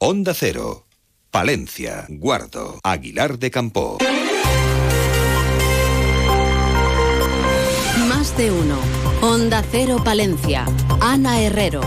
Onda Cero, Palencia, Guardo, Aguilar de Campo. Más de uno. Onda Cero Palencia. Ana Herrero.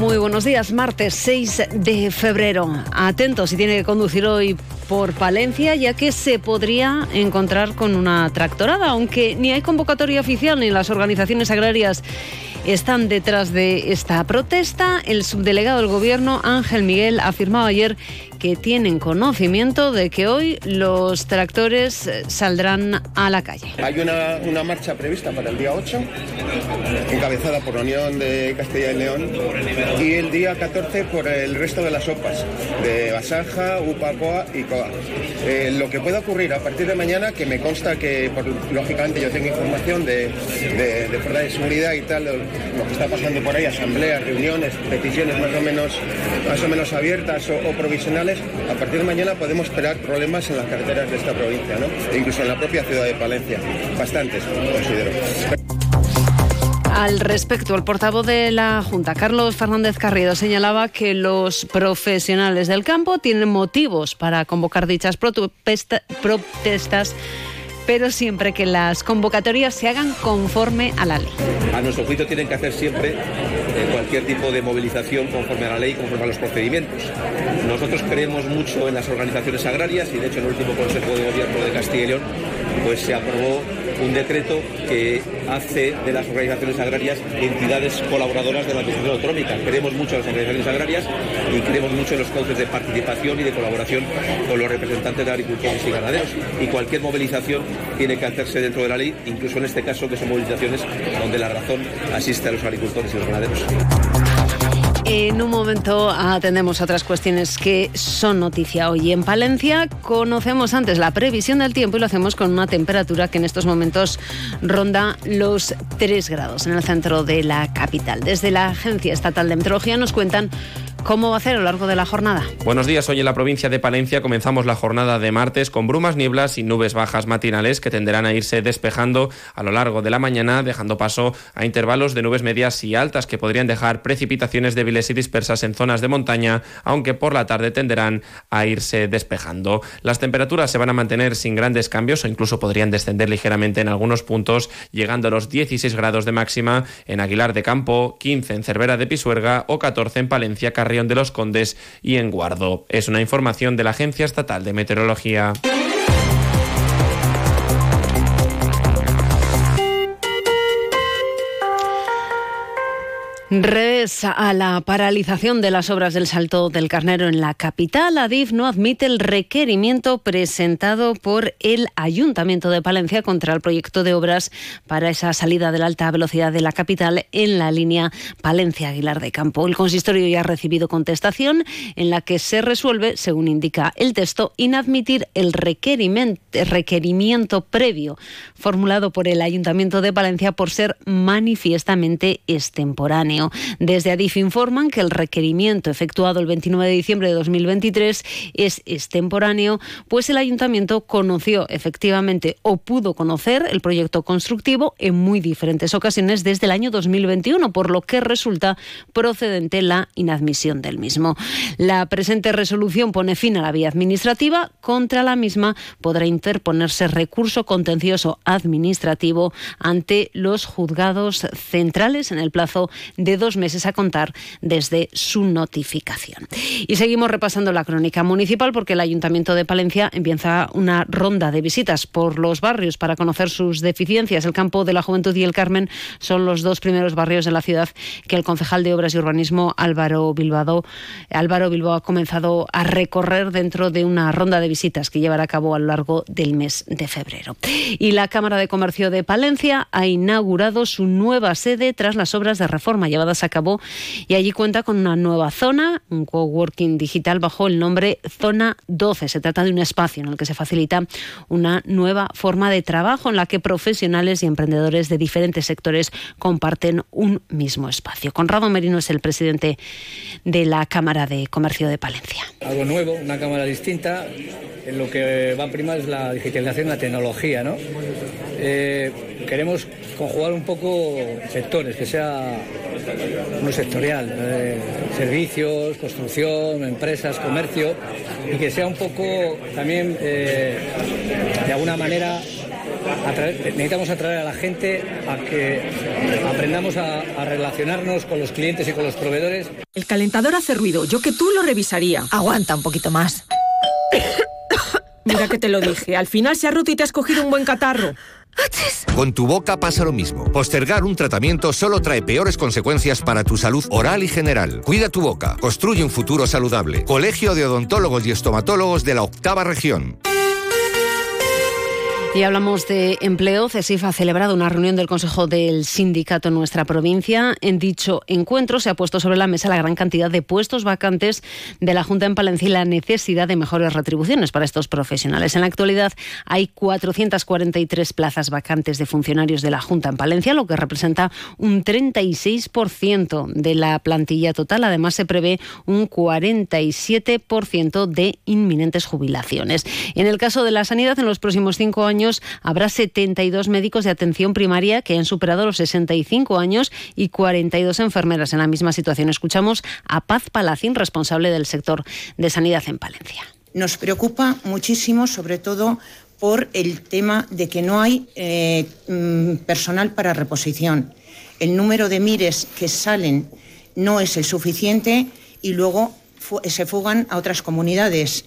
Muy buenos días, martes 6 de febrero. Atento si tiene que conducir hoy por Palencia, ya que se podría encontrar con una tractorada, aunque ni hay convocatoria oficial ni las organizaciones agrarias están detrás de esta protesta. El subdelegado del Gobierno, Ángel Miguel, afirmaba ayer que tienen conocimiento de que hoy los tractores eh, saldrán a la calle. Hay una, marcha prevista para el día 8, encabezada por la Unión de Castilla y León, y el día 14 por el resto de las OPAs, de Basaja, UPACOA y COA. Eh, lo que pueda ocurrir a partir de mañana, que me consta que, lógicamente, yo tengo información de, de, de fuerza de seguridad y tal, lo que está pasando por ahí, asambleas, reuniones, peticiones más o menos, más o menos abiertas o provisionales, a partir de mañana podemos esperar problemas en las carreteras de esta provincia, ¿no? E incluso en la propia ciudad de Palencia. Bastantes, considero. Al respecto, el portavoz de la Junta, Carlos Fernández Carrido, señalaba que los profesionales del campo tienen motivos para convocar dichas protesta- protestas, pero siempre que las convocatorias se hagan conforme a la ley. A nuestro juicio tienen que hacer siempre eh, cualquier tipo de movilización conforme a la ley, conforme a los procedimientos. Nosotros creemos mucho en las organizaciones agrarias y de hecho en el último Consejo de Gobierno de Castilla y León pues se aprobó un decreto que hace de las organizaciones agrarias entidades colaboradoras de la Administración Autonómica. Creemos mucho en las organizaciones agrarias y creemos mucho en los cauces de participación y de colaboración con los representantes de agricultores y ganaderos. Y cualquier movilización tiene que hacerse dentro de la ley, incluso en este caso que son movilizaciones donde la razón asiste a los agricultores y los ganaderos. En un momento atendemos otras cuestiones que son noticia hoy. En Palencia conocemos antes la previsión del tiempo y lo hacemos con una temperatura que en estos momentos ronda los 3 grados en el centro de la capital. Desde la Agencia Estatal de Meteorología nos cuentan cómo va a ser a lo largo de la jornada. Buenos días, hoy en la provincia de Palencia comenzamos la jornada de martes con brumas, nieblas y nubes bajas matinales que tenderán a irse despejando a lo largo de la mañana, dejando paso a intervalos de nubes medias y altas que podrían dejar precipitaciones débiles y dispersas en zonas de montaña, aunque por la tarde tenderán a irse despejando. Las temperaturas se van a mantener sin grandes cambios o incluso podrían descender ligeramente en algunos puntos, llegando a los 16 grados de máxima en Aguilar de Campo, 15 en Cervera de Pisuerga o 14 en Palencia, De los Condes y en Guardo. Es una información de la Agencia Estatal de Meteorología. Revés a la paralización de las obras del Salto del Carnero en la capital, Adif no admite el requerimiento presentado por el Ayuntamiento de Palencia contra el proyecto de obras para esa salida de la alta velocidad de la capital en la línea Palencia-Aguilar de Campo. El consistorio ya ha recibido contestación en la que se resuelve, según indica el texto, inadmitir el requerimiento, requerimiento previo formulado por el Ayuntamiento de Palencia por ser manifiestamente extemporáneo. Desde Adif informan que el requerimiento efectuado el 29 de diciembre de 2023 es extemporáneo, pues el ayuntamiento conoció efectivamente o pudo conocer el proyecto constructivo en muy diferentes ocasiones desde el año 2021, por lo que resulta procedente la inadmisión del mismo. La presente resolución pone fin a la vía administrativa. Contra la misma podrá interponerse recurso contencioso administrativo ante los juzgados centrales en el plazo de dos meses a contar desde su notificación. Y seguimos repasando la crónica municipal porque el Ayuntamiento de Palencia empieza una ronda de visitas por los barrios para conocer sus deficiencias. El Campo de la Juventud y el Carmen son los dos primeros barrios de la ciudad que el concejal de Obras y Urbanismo Álvaro Bilbao, Álvaro Bilbao ha comenzado a recorrer dentro de una ronda de visitas que llevará a cabo a lo largo del mes de febrero. Y la Cámara de Comercio de Palencia ha inaugurado su nueva sede tras las obras de reforma llevadas a cabo y allí cuenta con una nueva zona, un coworking digital bajo el nombre Zona 12. Se trata de un espacio en el que se facilita una nueva forma de trabajo en la que profesionales y emprendedores de diferentes sectores comparten un mismo espacio. Conrado Merino es el presidente de la Cámara de Comercio de Palencia. Algo nuevo, una cámara distinta. En lo que va a primar es la digitalización, la tecnología, ¿no? Eh, queremos conjugar un poco sectores, que sea uno sectorial, eh, servicios, construcción, empresas, comercio, y que sea un poco también, eh, de alguna manera, necesitamos atraer a la gente a que aprendamos a, a, relacionarnos con los clientes y con los proveedores. El calentador hace ruido, yo que tú lo revisaría. Aguanta un poquito más. Mira que te lo dije, al final se ha roto y te has cogido un buen catarro. Con tu boca pasa lo mismo. Postergar un tratamiento solo trae peores consecuencias para tu salud oral y general. Cuida tu boca. Construye un futuro saludable. Colegio de Odontólogos y Estomatólogos de la Octava Región. Y hablamos de empleo. CESIF ha celebrado una reunión del Consejo del Sindicato en nuestra provincia. En dicho encuentro se ha puesto sobre la mesa la gran cantidad de puestos vacantes de la Junta en Palencia y la necesidad de mejores retribuciones para estos profesionales. En la actualidad hay 443 plazas vacantes de funcionarios de la Junta en Palencia, lo que representa un 36% de la plantilla total. Además, se prevé un 47% de inminentes jubilaciones. En el caso de la sanidad, en los próximos cinco años, habrá 72 médicos de atención primaria que han superado los 65 años y 42 enfermeras en la misma situación. Escuchamos a Paz Palacín, responsable del sector de sanidad en Palencia. Nos preocupa muchísimo, sobre todo por el tema de que no hay eh, mm, personal para reposición. El número de mires que salen no es el suficiente y luego se fugan a otras comunidades.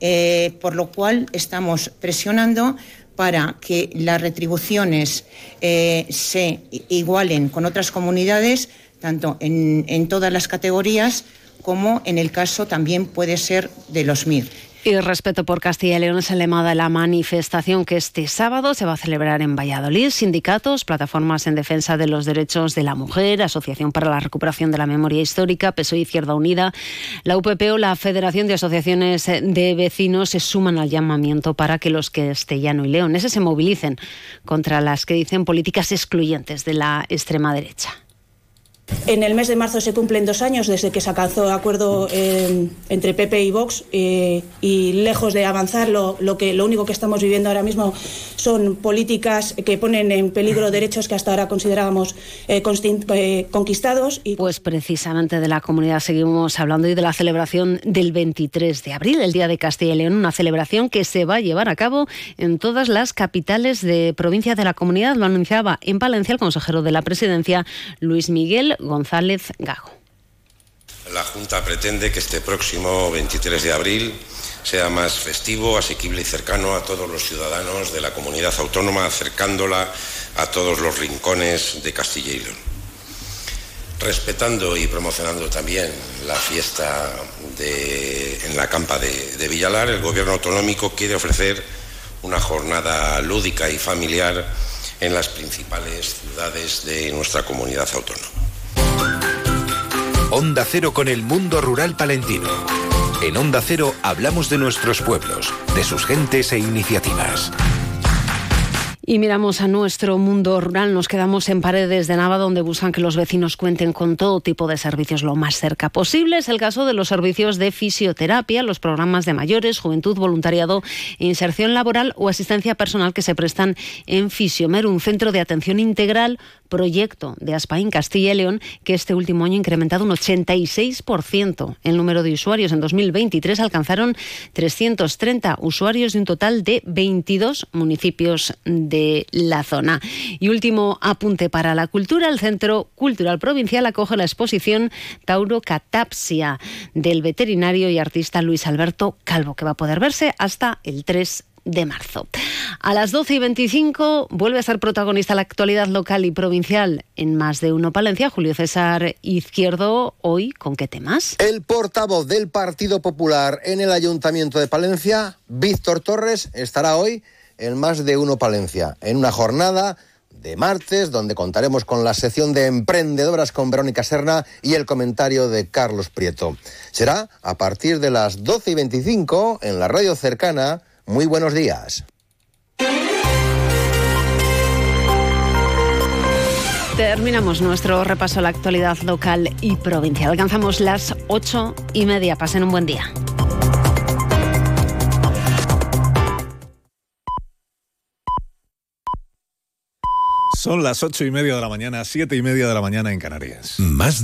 Eh, por lo cual estamos presionando para que las retribuciones eh, se igualen con otras comunidades, tanto en, en todas las categorías como en el caso también puede ser de los MIR. Y respeto por Castilla y León es el lema de la manifestación que este sábado se va a celebrar en Valladolid. Sindicatos, plataformas en defensa de los derechos de la mujer, Asociación para la Recuperación de la Memoria Histórica, PSOE Izquierda Unida, la UPP o la Federación de Asociaciones de Vecinos se suman al llamamiento para que los castellano y leoneses se movilicen contra las que dicen políticas excluyentes de la extrema derecha. En el mes de marzo se cumplen dos años desde que se alcanzó acuerdo eh, entre PP y Vox eh, y lejos de avanzar lo, que, lo único que estamos viviendo ahora mismo son políticas que ponen en peligro derechos que hasta ahora considerábamos eh, conquistados. Pues precisamente de la comunidad seguimos hablando y de la celebración del 23 de abril, el Día de Castilla y León, una celebración que se va a llevar a cabo en todas las capitales de provincia de la comunidad. Lo anunciaba en Palencia el consejero de la presidencia, Luis Miguel González Gago. La Junta pretende que este próximo 23 de abril sea más festivo, asequible y cercano a todos los ciudadanos de la comunidad autónoma, acercándola a todos los rincones de Castilla y León. Respetando y promocionando también la fiesta en la campa de Villalar, el Gobierno autonómico quiere ofrecer una jornada lúdica y familiar en las principales ciudades de nuestra comunidad autónoma. Onda Cero con el mundo rural palentino. En Onda Cero hablamos de nuestros pueblos, de sus gentes e iniciativas. Y miramos a nuestro mundo rural, nos quedamos en Paredes de Nava, donde buscan que los vecinos cuenten con todo tipo de servicios lo más cerca posible. Es el caso de los servicios de fisioterapia, los programas de mayores, juventud, voluntariado, inserción laboral o asistencia personal que se prestan en Fisiomer, un centro de atención integral, proyecto de Aspaín Castilla y León, que este último año ha incrementado un 86% el número de usuarios. En 2023 alcanzaron 330 usuarios de un total de 22 municipios de la zona. Y último apunte para la cultura, el Centro Cultural Provincial acoge la exposición Tauro Catapsia del veterinario y artista Luis Alberto Calvo, que va a poder verse hasta el 3 de marzo. A las 12 y 25 vuelve a ser protagonista la actualidad local y provincial en más de uno Palencia. Julio César Izquierdo, hoy, ¿con qué temas? El portavoz del Partido Popular en el Ayuntamiento de Palencia, Víctor Torres, estará hoy en Más de Uno Palencia, en una jornada de martes, donde contaremos con la sección de emprendedoras con Verónica Serna y el comentario de Carlos Prieto. Será a partir de las 12 y 25 en la radio cercana. Muy buenos días. Terminamos nuestro repaso a la actualidad local y provincial. Alcanzamos las ocho y media. Pasen un buen día. Son las ocho y media de la mañana, siete y media de la mañana en Canarias. Más